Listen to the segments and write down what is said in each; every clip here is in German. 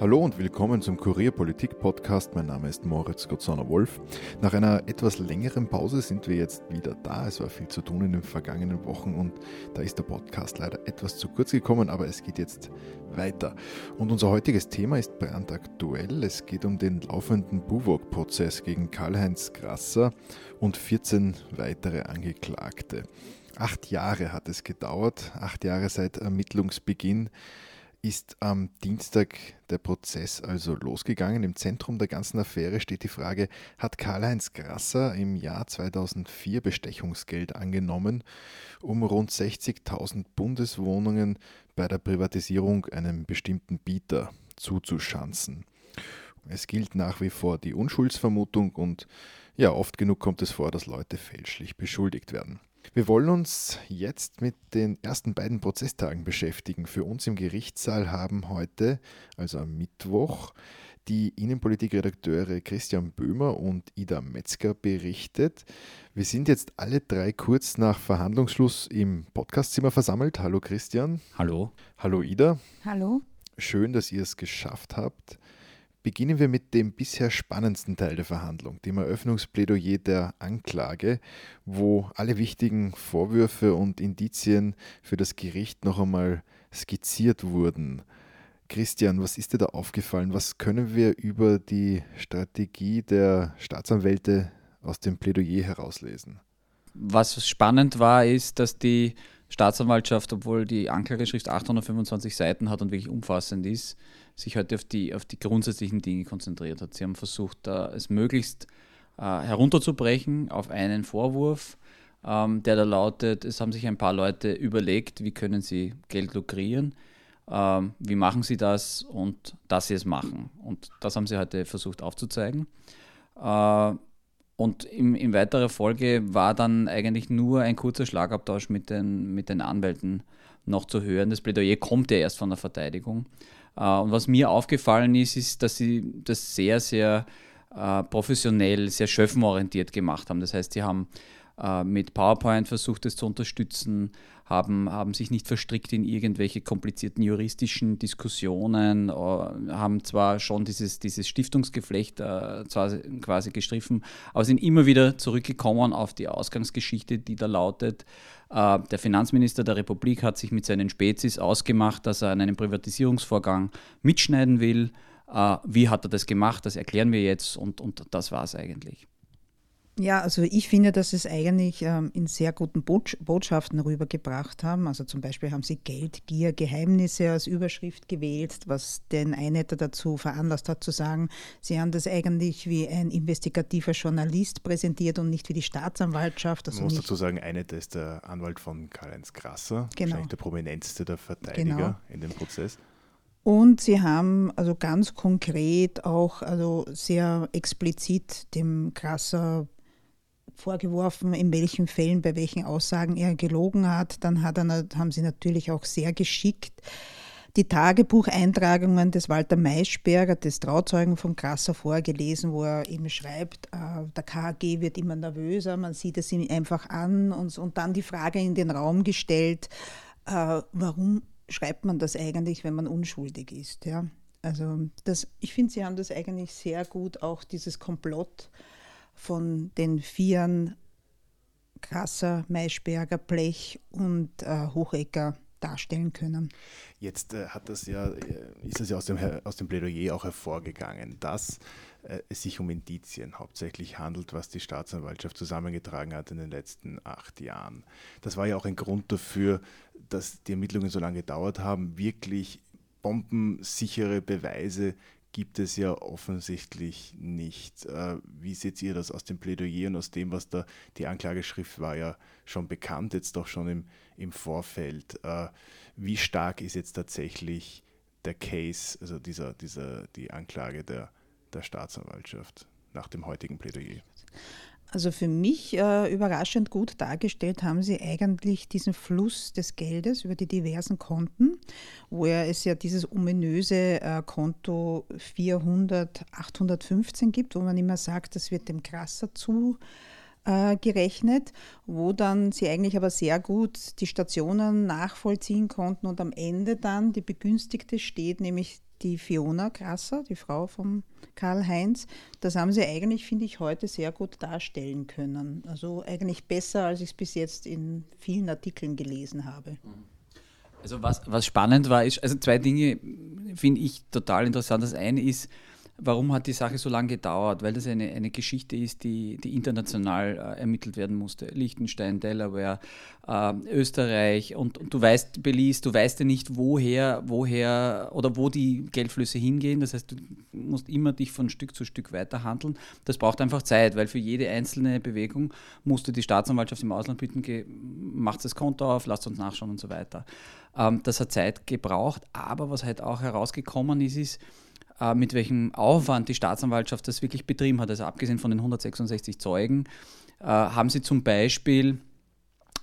Hallo und willkommen zum Kurier Politik Podcast. Mein Name ist Moritz Gottsauner Wolf. Nach einer etwas längeren Pause sind wir jetzt wieder da. Es war viel zu tun in den vergangenen Wochen und da ist der Podcast leider etwas zu kurz gekommen, aber es geht jetzt weiter. Und unser heutiges Thema ist brandaktuell. Es geht um den laufenden Buwok-Prozess gegen Karl-Heinz Grasser und 14 weitere Angeklagte. Acht Jahre hat es gedauert, acht Jahre seit Ermittlungsbeginn ist am Dienstag der Prozess also losgegangen. Im Zentrum der ganzen Affäre steht die Frage, hat Karl-Heinz Grasser im Jahr 2004 Bestechungsgeld angenommen, um rund 60.000 Bundeswohnungen bei der Privatisierung einem bestimmten Bieter zuzuschanzen? Es gilt nach wie vor die Unschuldsvermutung und ja, oft genug kommt es vor, dass Leute fälschlich beschuldigt werden. Wir wollen uns jetzt mit den ersten beiden Prozesstagen beschäftigen. Für uns im Gerichtssaal haben heute, also am Mittwoch, die Innenpolitikredakteure Christian Böhmer und Ida Metzger berichtet. Wir sind jetzt alle drei kurz nach Verhandlungsschluss im Podcastzimmer versammelt. Hallo Christian. Hallo. Hallo Ida. Hallo. Schön, dass ihr es geschafft habt. Beginnen wir mit dem bisher spannendsten Teil der Verhandlung, dem Eröffnungsplädoyer der Anklage, wo alle wichtigen Vorwürfe und Indizien für das Gericht noch einmal skizziert wurden. Christian, was ist dir da aufgefallen? Was können wir über die Strategie der Staatsanwälte aus dem Plädoyer herauslesen? Was spannend war, ist, dass die Staatsanwaltschaft, obwohl die Anklageschrift 825 Seiten hat und wirklich umfassend ist, sich heute auf die, auf die grundsätzlichen Dinge konzentriert hat. Sie haben versucht, es möglichst äh, herunterzubrechen auf einen Vorwurf, ähm, der da lautet, es haben sich ein paar Leute überlegt, wie können sie Geld lukrieren, ähm, wie machen sie das und dass sie es machen. Und das haben sie heute versucht aufzuzeigen. Äh, und in, in weiterer Folge war dann eigentlich nur ein kurzer Schlagabtausch mit den, mit den Anwälten noch zu hören. Das Plädoyer kommt ja erst von der Verteidigung. Äh, und was mir aufgefallen ist, ist, dass sie das sehr, sehr äh, professionell, sehr schöffenorientiert gemacht haben. Das heißt, sie haben äh, mit PowerPoint versucht, es zu unterstützen, haben, haben sich nicht verstrickt in irgendwelche komplizierten juristischen Diskussionen, äh, haben zwar schon dieses, dieses Stiftungsgeflecht äh, quasi gestriffen, aber sind immer wieder zurückgekommen auf die Ausgangsgeschichte, die da lautet, äh, der Finanzminister der Republik hat sich mit seinen Spezies ausgemacht, dass er an einem Privatisierungsvorgang mitschneiden will. Äh, wie hat er das gemacht? Das erklären wir jetzt und, und das war es eigentlich. Ja, also ich finde, dass es eigentlich ähm, in sehr guten Bot Botschaften rübergebracht haben. Also zum Beispiel haben sie Geld, Gier, Geheimnisse als Überschrift gewählt, was den Einheiter dazu veranlasst hat zu sagen, sie haben das eigentlich wie ein investigativer Journalist präsentiert und nicht wie die Staatsanwaltschaft. Also Man muss dazu sagen, Einheiter ist der Anwalt von Karl-Heinz Grasser, genau. wahrscheinlich der prominenteste der Verteidiger genau. in dem Prozess. Und sie haben also ganz konkret auch also sehr explizit dem Grasser vorgeworfen, in welchen Fällen, bei welchen Aussagen er gelogen hat. Dann hat er, haben sie natürlich auch sehr geschickt die Tagebucheintragungen des Walter Maischberger, des Trauzeugen von Krasser, vorgelesen, wo er eben schreibt, äh, der KAG wird immer nervöser, man sieht es ihm einfach an und, und dann die Frage in den Raum gestellt, äh, warum schreibt man das eigentlich, wenn man unschuldig ist? Ja? Also das, ich finde, Sie haben das eigentlich sehr gut, auch dieses Komplott von den Vieren Krasser, Maischberger, Blech und äh, Hochecker darstellen können. Jetzt äh, hat das ja, äh, ist es ja aus dem, aus dem Plädoyer auch hervorgegangen, dass äh, es sich um Indizien hauptsächlich handelt, was die Staatsanwaltschaft zusammengetragen hat in den letzten acht Jahren. Das war ja auch ein Grund dafür, dass die Ermittlungen so lange gedauert haben, wirklich bombensichere Beweise gibt es ja offensichtlich nicht. Äh, wie seht ihr das aus dem Plädoyer und aus dem, was da die Anklageschrift war ja schon bekannt, jetzt doch schon im, im Vorfeld. Äh, wie stark ist jetzt tatsächlich der Case, also dieser, dieser, die Anklage der, der Staatsanwaltschaft nach dem heutigen Plädoyer? Also für mich äh, überraschend gut dargestellt haben sie eigentlich diesen Fluss des Geldes über die diversen Konten, wo ja es ja dieses ominöse äh, Konto 400, 815 gibt, wo man immer sagt, das wird dem Krasser zu äh, gerechnet, wo dann sie eigentlich aber sehr gut die Stationen nachvollziehen konnten und am Ende dann die Begünstigte steht, nämlich die Fiona Grasser, die Frau von Karl-Heinz. Das haben sie eigentlich, finde ich, heute sehr gut darstellen können. Also eigentlich besser, als ich es bis jetzt in vielen Artikeln gelesen habe. Also was, was spannend war, ist, also zwei Dinge finde ich total interessant. Das eine ist, Warum hat die Sache so lange gedauert? Weil das eine, eine Geschichte ist, die, die international äh, ermittelt werden musste. Liechtenstein, Delaware, äh, Österreich und, und, du weißt, Belize, du weißt ja nicht, woher, woher oder wo die Geldflüsse hingehen. Das heißt, du musst immer dich von Stück zu Stück weiter handeln. Das braucht einfach Zeit, weil für jede einzelne Bewegung musste die Staatsanwaltschaft im Ausland bitten, macht das Konto auf, lasst uns nachschauen und so weiter. Ähm, das hat Zeit gebraucht, aber was halt auch herausgekommen ist, ist, mit welchem Aufwand die Staatsanwaltschaft das wirklich betrieben hat. Also abgesehen von den 166 Zeugen äh, haben sie zum Beispiel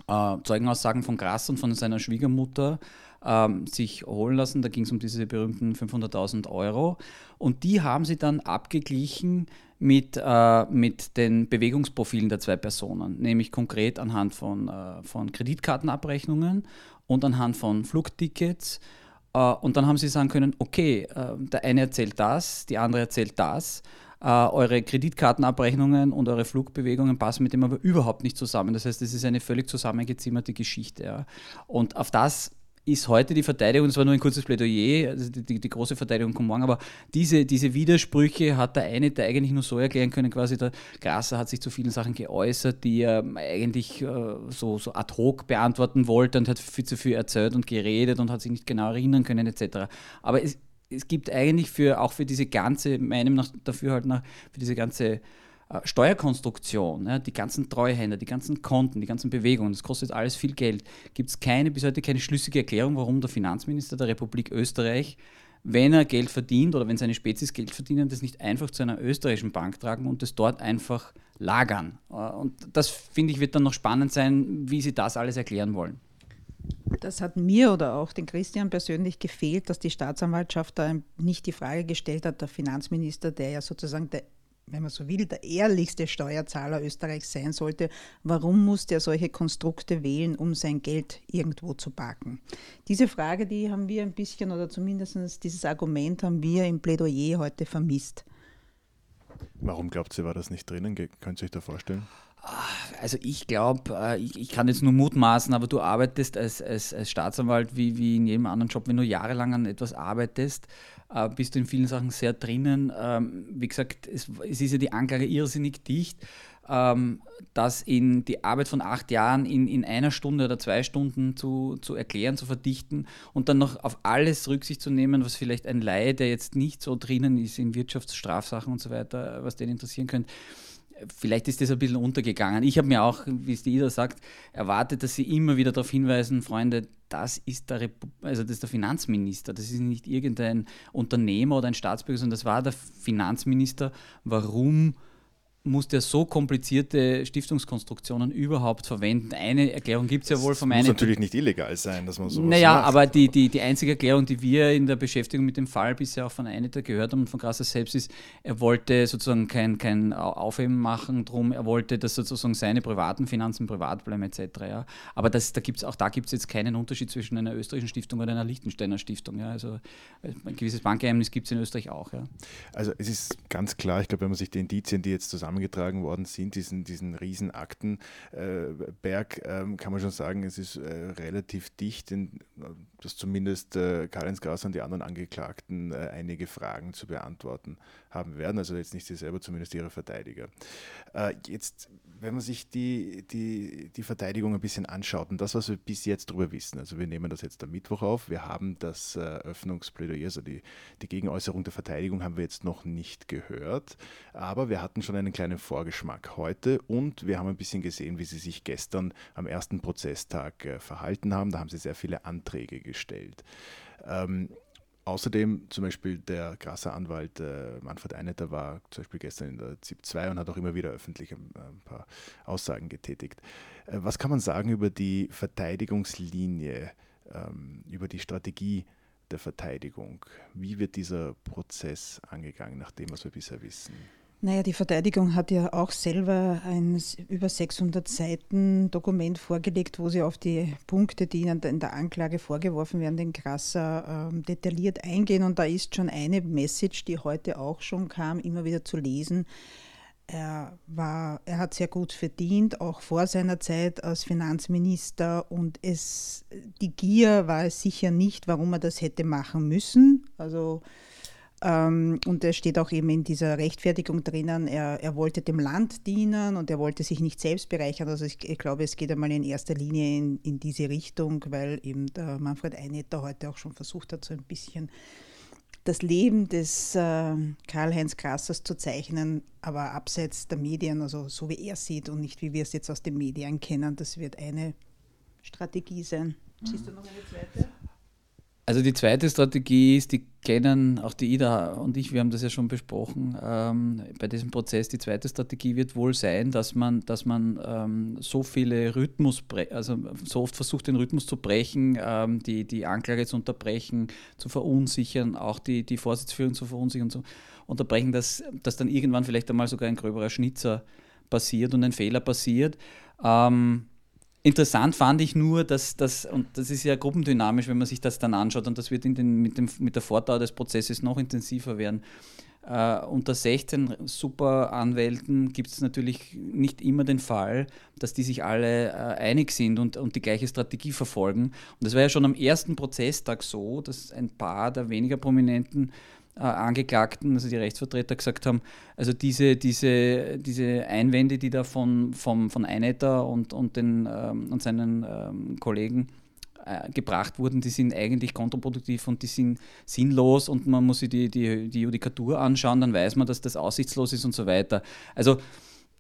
äh, Zeugenaussagen von Grass und von seiner Schwiegermutter ähm, sich holen lassen. Da ging es um diese berühmten 500.000 Euro. Und die haben sie dann abgeglichen mit, äh, mit den Bewegungsprofilen der zwei Personen, nämlich konkret anhand von, äh, von Kreditkartenabrechnungen und anhand von Flugtickets äh, und dann haben sie sagen können, okay, äh, der eine erzählt das, die andere erzählt das. Uh, eure Kreditkartenabrechnungen und eure Flugbewegungen passen mit dem aber überhaupt nicht zusammen. Das heißt, es ist eine völlig zusammengezimmerte Geschichte. Und auf das ist heute die Verteidigung, das war nur ein kurzes Plädoyer, also die, die, große Verteidigung kommt morgen, aber diese, diese Widersprüche hat der eine der eigentlich nur so erklären können, quasi der Grasser hat sich zu vielen Sachen geäußert, die er eigentlich äh, so, so ad hoc beantworten wollte und hat viel zu viel erzählt und geredet und hat sich nicht genau erinnern können etc. Aber es, es gibt eigentlich für, auch für diese ganze, meinem nach, dafür halt nach, für diese ganze Steuerkonstruktion, ja, die ganzen Treuhänder, die ganzen Konten, die ganzen Bewegungen, das kostet alles viel Geld. Gibt es keine, bis heute keine schlüssige Erklärung, warum der Finanzminister der Republik Österreich, wenn er Geld verdient oder wenn seine Spezies Geld verdienen, das nicht einfach zu einer österreichischen Bank tragen und das dort einfach lagern. Äh, und das finde ich wird dann noch spannend sein, wie sie das alles erklären wollen. Das hat mir oder auch den Christian persönlich gefehlt, dass die Staatsanwaltschaft da nicht die Frage gestellt hat, der Finanzminister, der ja sozusagen der wenn man so will, der ehrlichste Steuerzahler Österreichs sein sollte, warum muss der solche Konstrukte wählen, um sein Geld irgendwo zu parken? Diese Frage, die haben wir ein bisschen, oder zumindest dieses Argument haben wir im Plädoyer heute vermisst. Warum glaubt ihr, war das nicht drinnen? Könnt ihr euch da vorstellen? Also ich glaube, äh, ich, ich, kann jetzt nur mutmaßen, aber du arbeitest als, als, als Staatsanwalt wie, wie in jedem anderen Job, wenn du jahrelang an etwas arbeitest, äh, bist du in vielen Sachen sehr drinnen. Ähm, wie gesagt, es, es ist ja die Anklage irrsinnig dicht, ähm, das in die Arbeit von acht Jahren in, in einer Stunde oder zwei Stunden zu, zu erklären, zu verdichten und dann noch auf alles Rücksicht zu nehmen, was vielleicht ein Laie, der jetzt nicht so drinnen ist in Wirtschaftsstrafsachen und so weiter, was den interessieren könnte vielleicht ist das ein bisschen untergegangen. Ich habe mir auch, wie es die Ida sagt, erwartet, dass sie immer wieder darauf hinweisen, Freunde, das ist der, also das ist der Finanzminister, das ist nicht irgendein Unternehmer oder ein Staatsbürger, sondern das war der Finanzminister. Warum muss der so komplizierte Stiftungskonstruktionen überhaupt verwenden? Eine Erklärung gibt es ja wohl vom einen. Muss natürlich nicht illegal sein, dass man sowas Naja, macht. aber die, die, die einzige Erklärung, die wir in der Beschäftigung mit dem Fall bisher auch von Einiter gehört haben und von Grasser selbst ist, er wollte sozusagen kein, kein Aufheben machen drum, er wollte, dass sozusagen seine privaten Finanzen privat bleiben etc. Ja. Aber das, da gibt's, auch da gibt es jetzt keinen Unterschied zwischen einer österreichischen Stiftung und einer Liechtensteiner Stiftung. Ja. Also ein gewisses Bankgeheimnis gibt es in Österreich auch. Ja. Also es ist ganz klar, ich glaube, wenn man sich die Indizien, die jetzt zusammen zusammengetragen worden sind, diesen, diesen riesen Aktenberg, äh, äh, kann man schon sagen, es ist äh, relativ dicht, in, dass zumindest äh, Karl-Heinz Gras und die anderen Angeklagten äh, einige Fragen zu beantworten haben werden. Also jetzt nicht sie selber, zumindest ihre Verteidiger. Äh, jetzt, wenn man sich die, die, die Verteidigung ein bisschen anschaut und das, was wir bis jetzt darüber wissen, also wir nehmen das jetzt am Mittwoch auf, wir haben das Eröffnungsplädoyer, also die, die Gegenäußerung der Verteidigung haben wir jetzt noch nicht gehört, aber wir hatten schon einen kleinen Vorgeschmack heute und wir haben ein bisschen gesehen, wie sie sich gestern am ersten Prozesstag äh, verhalten haben. Da haben sie sehr viele Anträge gestellt. Ähm, Außerdem zum Beispiel der krasse Anwalt äh, Manfred Einetter war zum Beispiel gestern in der ZIP 2 und hat auch immer wieder öffentlich ein, ein paar Aussagen getätigt. Äh, was kann man sagen über die Verteidigungslinie, ähm, über die Strategie der Verteidigung? Wie wird dieser Prozess angegangen, nach dem, was wir bisher wissen? Naja, die Verteidigung hat ja auch selber ein über 600 Seiten Dokument vorgelegt, wo sie auf die Punkte, die ihnen in der Anklage vorgeworfen werden, den krasser äh, detailliert eingehen. Und da ist schon eine Message, die heute auch schon kam, immer wieder zu lesen. Er, war, er hat sehr gut verdient, auch vor seiner Zeit als Finanzminister. Und es, die Gier war es sicher nicht, warum er das hätte machen müssen. Also ähm, und es steht auch eben in dieser Rechtfertigung drinnen, er, er wollte dem Land dienen und er wollte sich nicht selbst bereichern. Also ich, ich glaube, es geht einmal in erster Linie in, in diese Richtung, weil eben der Manfred Einetter heute auch schon versucht hat, so ein bisschen das Leben des äh, Karl-Heinz Krassers zu zeichnen, aber abseits der Medien, also so wie er sieht und nicht wie wir es jetzt aus den Medien kennen. Das wird eine Strategie sein. Siehst du noch eine zweite? Also die zweite Strategie ist, die kennen auch die Ida und ich, wir haben das ja schon besprochen, ähm, bei diesem Prozess, die zweite Strategie wird wohl sein, dass man, dass man ähm, so viele Rhythmus, also so oft versucht, den Rhythmus zu brechen, ähm, die, die Anklage zu unterbrechen, zu verunsichern, auch die, die Vorsitzführung zu verunsichern, zu unterbrechen, dass, dass dann irgendwann vielleicht einmal sogar ein gröberer Schnitzer passiert und ein Fehler passiert. Ähm, Interessant fand ich nur, dass das, und das ist ja gruppendynamisch, wenn man sich das dann anschaut, und das wird den, mit, dem, mit der Fortdauer des Prozesses noch intensiver werden. Uh, unter 16 Superanwälten gibt es natürlich nicht immer den Fall, dass die sich alle uh, einig sind und, und die gleiche Strategie verfolgen. Und das war ja schon am ersten Prozesstag so, dass ein paar der weniger prominenten Angeklagten, also die Rechtsvertreter, gesagt haben, also diese, diese, diese Einwände, die da von, von, von Einetter und, und, den, ähm, und seinen ähm, Kollegen äh, gebracht wurden, die sind eigentlich kontraproduktiv und die sind sinnlos und man muss sich die, die, die Judikatur anschauen, dann weiß man, dass das aussichtslos ist und so weiter. Also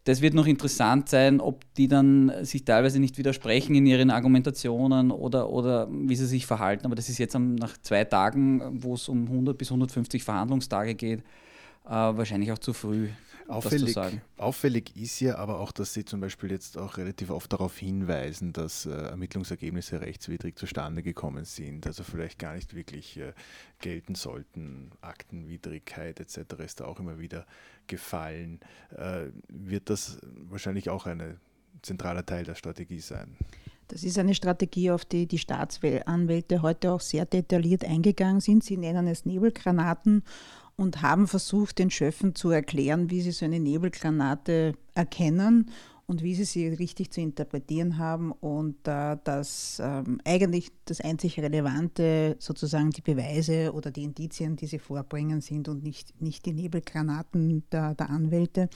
das wird noch interessant sein, ob die dann sich teilweise nicht widersprechen in ihren Argumentationen oder, oder wie sie sich verhalten. Aber das ist jetzt nach zwei Tagen, wo es um 100 bis 150 Verhandlungstage geht, äh, wahrscheinlich auch zu früh. Auffällig, auffällig ist ja aber auch, dass Sie zum Beispiel jetzt auch relativ oft darauf hinweisen, dass äh, Ermittlungsergebnisse rechtswidrig zustande gekommen sind, also vielleicht gar nicht wirklich äh, gelten sollten. Aktenwidrigkeit etc. ist da auch immer wieder gefallen. Äh, wird das wahrscheinlich auch ein zentraler Teil der Strategie sein? Das ist eine Strategie, auf die die Staatsanwälte heute auch sehr detailliert eingegangen sind. Sie nennen es Nebelgranaten und haben versucht, den Schöffen zu erklären, wie sie so eine Nebelgranate erkennen und wie sie sie richtig zu interpretieren haben und äh, dass ähm, eigentlich das einzig Relevante sozusagen die Beweise oder die Indizien, die sie vorbringen, sind und nicht, nicht die Nebelgranaten der, der Anwälte.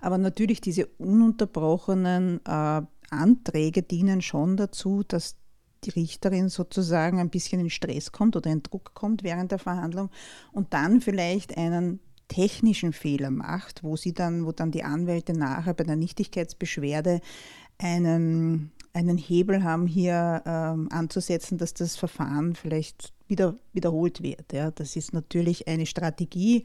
Aber natürlich diese ununterbrochenen äh, Anträge dienen schon dazu, dass die Richterin sozusagen ein bisschen in Stress kommt oder in Druck kommt während der Verhandlung und dann vielleicht einen technischen Fehler macht, wo sie dann, wo dann die Anwälte nachher bei der Nichtigkeitsbeschwerde einen, einen Hebel haben, hier ähm, anzusetzen, dass das Verfahren vielleicht wieder wiederholt wird. Ja. Das ist natürlich eine Strategie,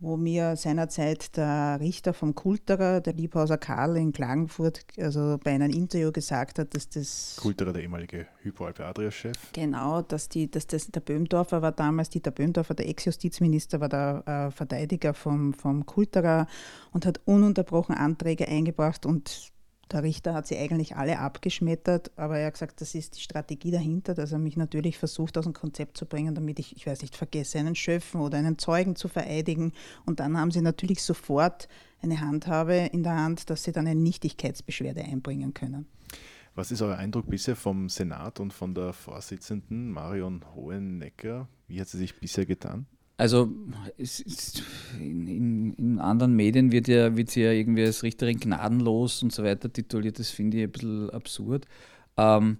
wo mir seinerzeit der Richter vom Kulterer, der Liebhauser Karl in Klagenfurt, also bei einem Interview gesagt hat, dass das. Kulterer, der ehemalige Hypo Alpe Adria-Chef. Genau, dass, die, dass das, der Böhmdorfer war damals, Dieter Böhmdorfer, der Ex-Justizminister, war der äh, Verteidiger vom, vom Kulterer und hat ununterbrochen Anträge eingebracht und der Richter hat sie eigentlich alle abgeschmettert, aber er hat gesagt, das ist die Strategie dahinter, dass er mich natürlich versucht, aus dem Konzept zu bringen, damit ich, ich weiß nicht, vergesse, einen Schöffen oder einen Zeugen zu vereidigen. Und dann haben sie natürlich sofort eine Handhabe in der Hand, dass sie dann eine Nichtigkeitsbeschwerde einbringen können. Was ist euer Eindruck bisher vom Senat und von der Vorsitzenden Marion Hohenecker? Wie hat sie sich bisher getan? Also in, in, in, anderen Medien wird, ja, wird sie ja irgendwie als Richterin gnadenlos und so weiter tituliert. Das finde ich ein bisschen absurd. Ähm,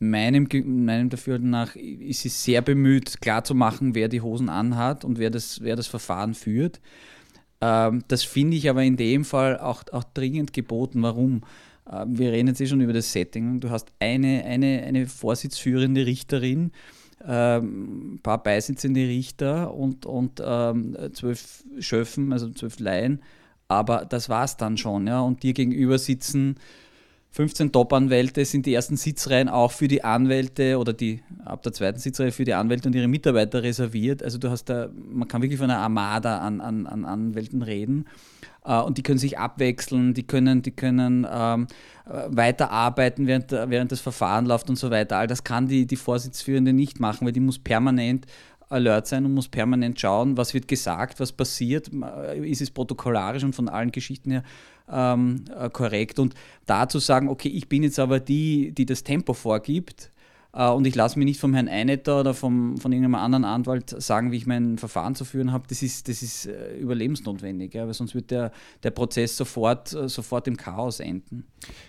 meinem, meinem Dafürhalten nach ist sie sehr bemüht, klarzumachen, wer die Hosen anhat und wer das, wer das Verfahren führt. Ähm, das finde ich aber in dem Fall auch, auch dringend geboten. Warum? Ähm, wir reden jetzt eh schon über das Setting. Du hast eine, eine, eine vorsitzführende Richterin, ähm, ein paar beisitzende Richter und, und ähm, zwölf Schöffen, also zwölf Laien. Aber das war es dann schon. Ja? Und dir gegenüber sitzen 15 Top-Anwälte sind die ersten Sitzreihen auch für die Anwälte oder die ab der zweiten Sitzreihe für die Anwälte und ihre Mitarbeiter reserviert. Also du hast da, man kann wirklich von einer Armada an, an, an Anwälten reden. Äh, und die können sich abwechseln, die können, die können ähm, weiterarbeiten, während, während das Verfahren läuft und so weiter. All das kann die, die Vorsitzführende nicht machen, weil die muss permanent alert sein und muss permanent schauen, was wird gesagt, was passiert, ist es protokollarisch und von allen Geschichten her ähm, äh, korrekt. Und da zu sagen, okay, ich bin jetzt aber die, die das Tempo vorgibt, und ich lasse mich nicht vom Herrn Einetter oder vom, von irgendeinem anderen Anwalt sagen, wie ich mein Verfahren zu führen habe. Das ist, das ist äh, überlebensnotwendig, weil sonst wird der, der Prozess sofort, äh, sofort im Chaos enden.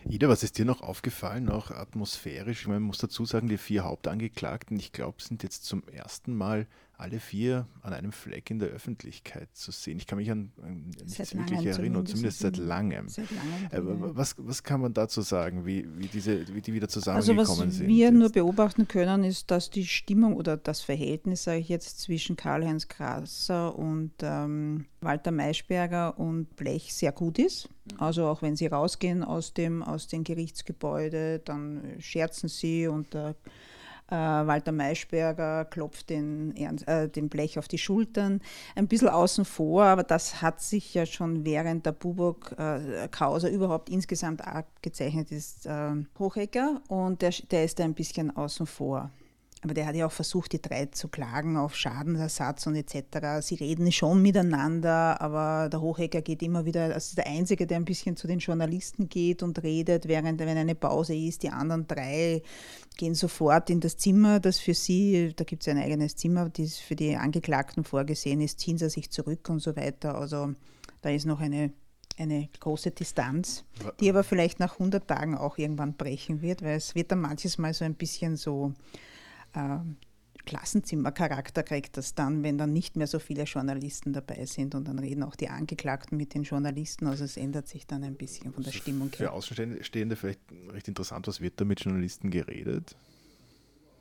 Ida, was ist dir noch aufgefallen, auch atmosphärisch? Ich meine, man muss dazu sagen, die vier Hauptangeklagten, ich glaube, sind jetzt zum ersten Mal alle vier an einem Fleck in der Öffentlichkeit zu sehen. Ich kann mich an, an nichts wirklich erinnern, zumindest seit langem. Seit langem äh, was, was kann man dazu sagen, wie, wie, diese, wie die wieder zusammengekommen also was sind? Was wir jetzt? nur beobachten können, ist, dass die Stimmung oder das Verhältnis, sage ich jetzt, zwischen Karl-Heinz Grasser und ähm, Walter Maischberger und Blech sehr gut ist. Mhm. Also auch wenn sie rausgehen aus dem, aus dem Gerichtsgebäude, dann scherzen sie und äh, äh, Walter Maischberger klopft den, äh, den Blech auf die Schultern. Ein bisschen außen vor, aber das hat sich ja schon während der Bubok-Causa überhaupt insgesamt abgezeichnet, ist äh, Hochecker und der, der ist da ein bisschen außen vor. Aber der hat ja auch versucht, die drei zu klagen auf Schadensersatz und etc. Sie reden schon miteinander, aber der Hochegger geht immer wieder, also ist der Einzige, der ein bisschen zu den Journalisten geht und redet, während wenn eine Pause ist, die anderen drei gehen sofort in das Zimmer, das für sie, da gibt es ein eigenes Zimmer, das für die Angeklagten vorgesehen ist, ziehen sie sich zurück und so weiter. Also da ist noch eine eine große Distanz, die aber vielleicht nach 100 Tagen auch irgendwann brechen wird, weil es wird dann manches Mal so ein bisschen so äh, Klassenzimmercharakter kriegt das dann, wenn dann nicht mehr so viele Journalisten dabei sind und dann reden auch die Angeklagten mit den Journalisten. Also es ändert sich dann ein bisschen von der also Stimmung her. Für Außenstehende vielleicht recht interessant, was wird da mit Journalisten geredet?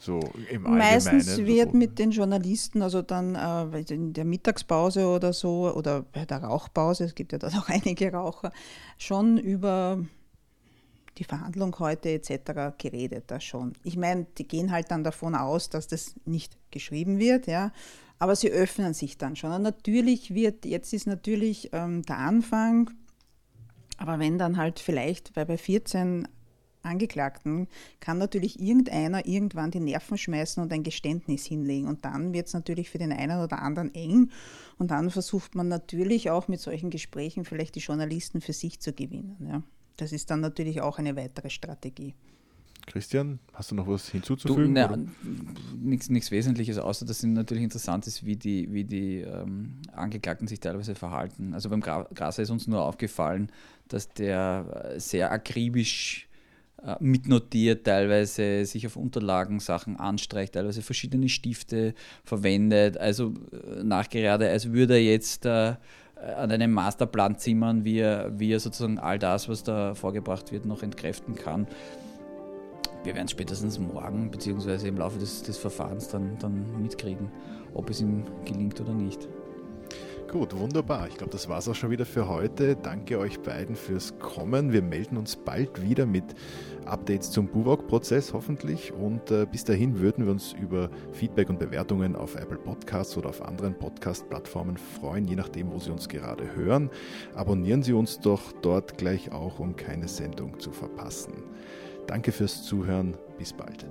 So im Meistens wird so. mit den Journalisten, also dann äh, in der Mittagspause oder so, oder bei der Rauchpause, es gibt ja da auch einige Raucher, schon über die Verhandlung heute etc. geredet da schon. Ich meine, die gehen halt dann davon aus, dass das nicht geschrieben wird, ja, aber sie öffnen sich dann schon. Und natürlich wird, jetzt ist natürlich ähm, der Anfang, aber wenn dann halt vielleicht, weil bei 14 Angeklagten kann natürlich irgendeiner irgendwann die Nerven schmeißen und ein Geständnis hinlegen. Und dann wird es natürlich für den einen oder anderen eng. Und dann versucht man natürlich auch mit solchen Gesprächen vielleicht die Journalisten für sich zu gewinnen. Ja. Das ist dann natürlich auch eine weitere Strategie. Christian, hast du noch was hinzuzufügen? Nichts Wesentliches, außer dass es natürlich interessant ist, wie die, wie die ähm, Angeklagten sich teilweise verhalten. Also beim Grasser ist uns nur aufgefallen, dass der äh, sehr akribisch äh, mitnotiert, teilweise sich auf Unterlagen Sachen anstreicht, teilweise verschiedene Stifte verwendet. Also äh, nachgerade, als würde er jetzt äh, an einem Masterplan zimmern, wie er, wie er sozusagen all das, was da vorgebracht wird, noch entkräften kann. Wir werden spätestens morgen bzw. im Laufe des, des Verfahrens dann, dann mitkriegen, ob es ihm gelingt oder nicht. Gut, wunderbar. Ich glaube, das war es auch schon wieder für heute. Danke euch beiden fürs Kommen. Wir melden uns bald wieder mit Updates zum Buwok-Prozess hoffentlich. Und äh, bis dahin würden wir uns über Feedback und Bewertungen auf Apple Podcasts oder auf anderen Podcast-Plattformen freuen, je nachdem, wo Sie uns gerade hören. Abonnieren Sie uns doch dort gleich auch, um keine Sendung zu verpassen. Danke fürs Zuhören. Bis bald.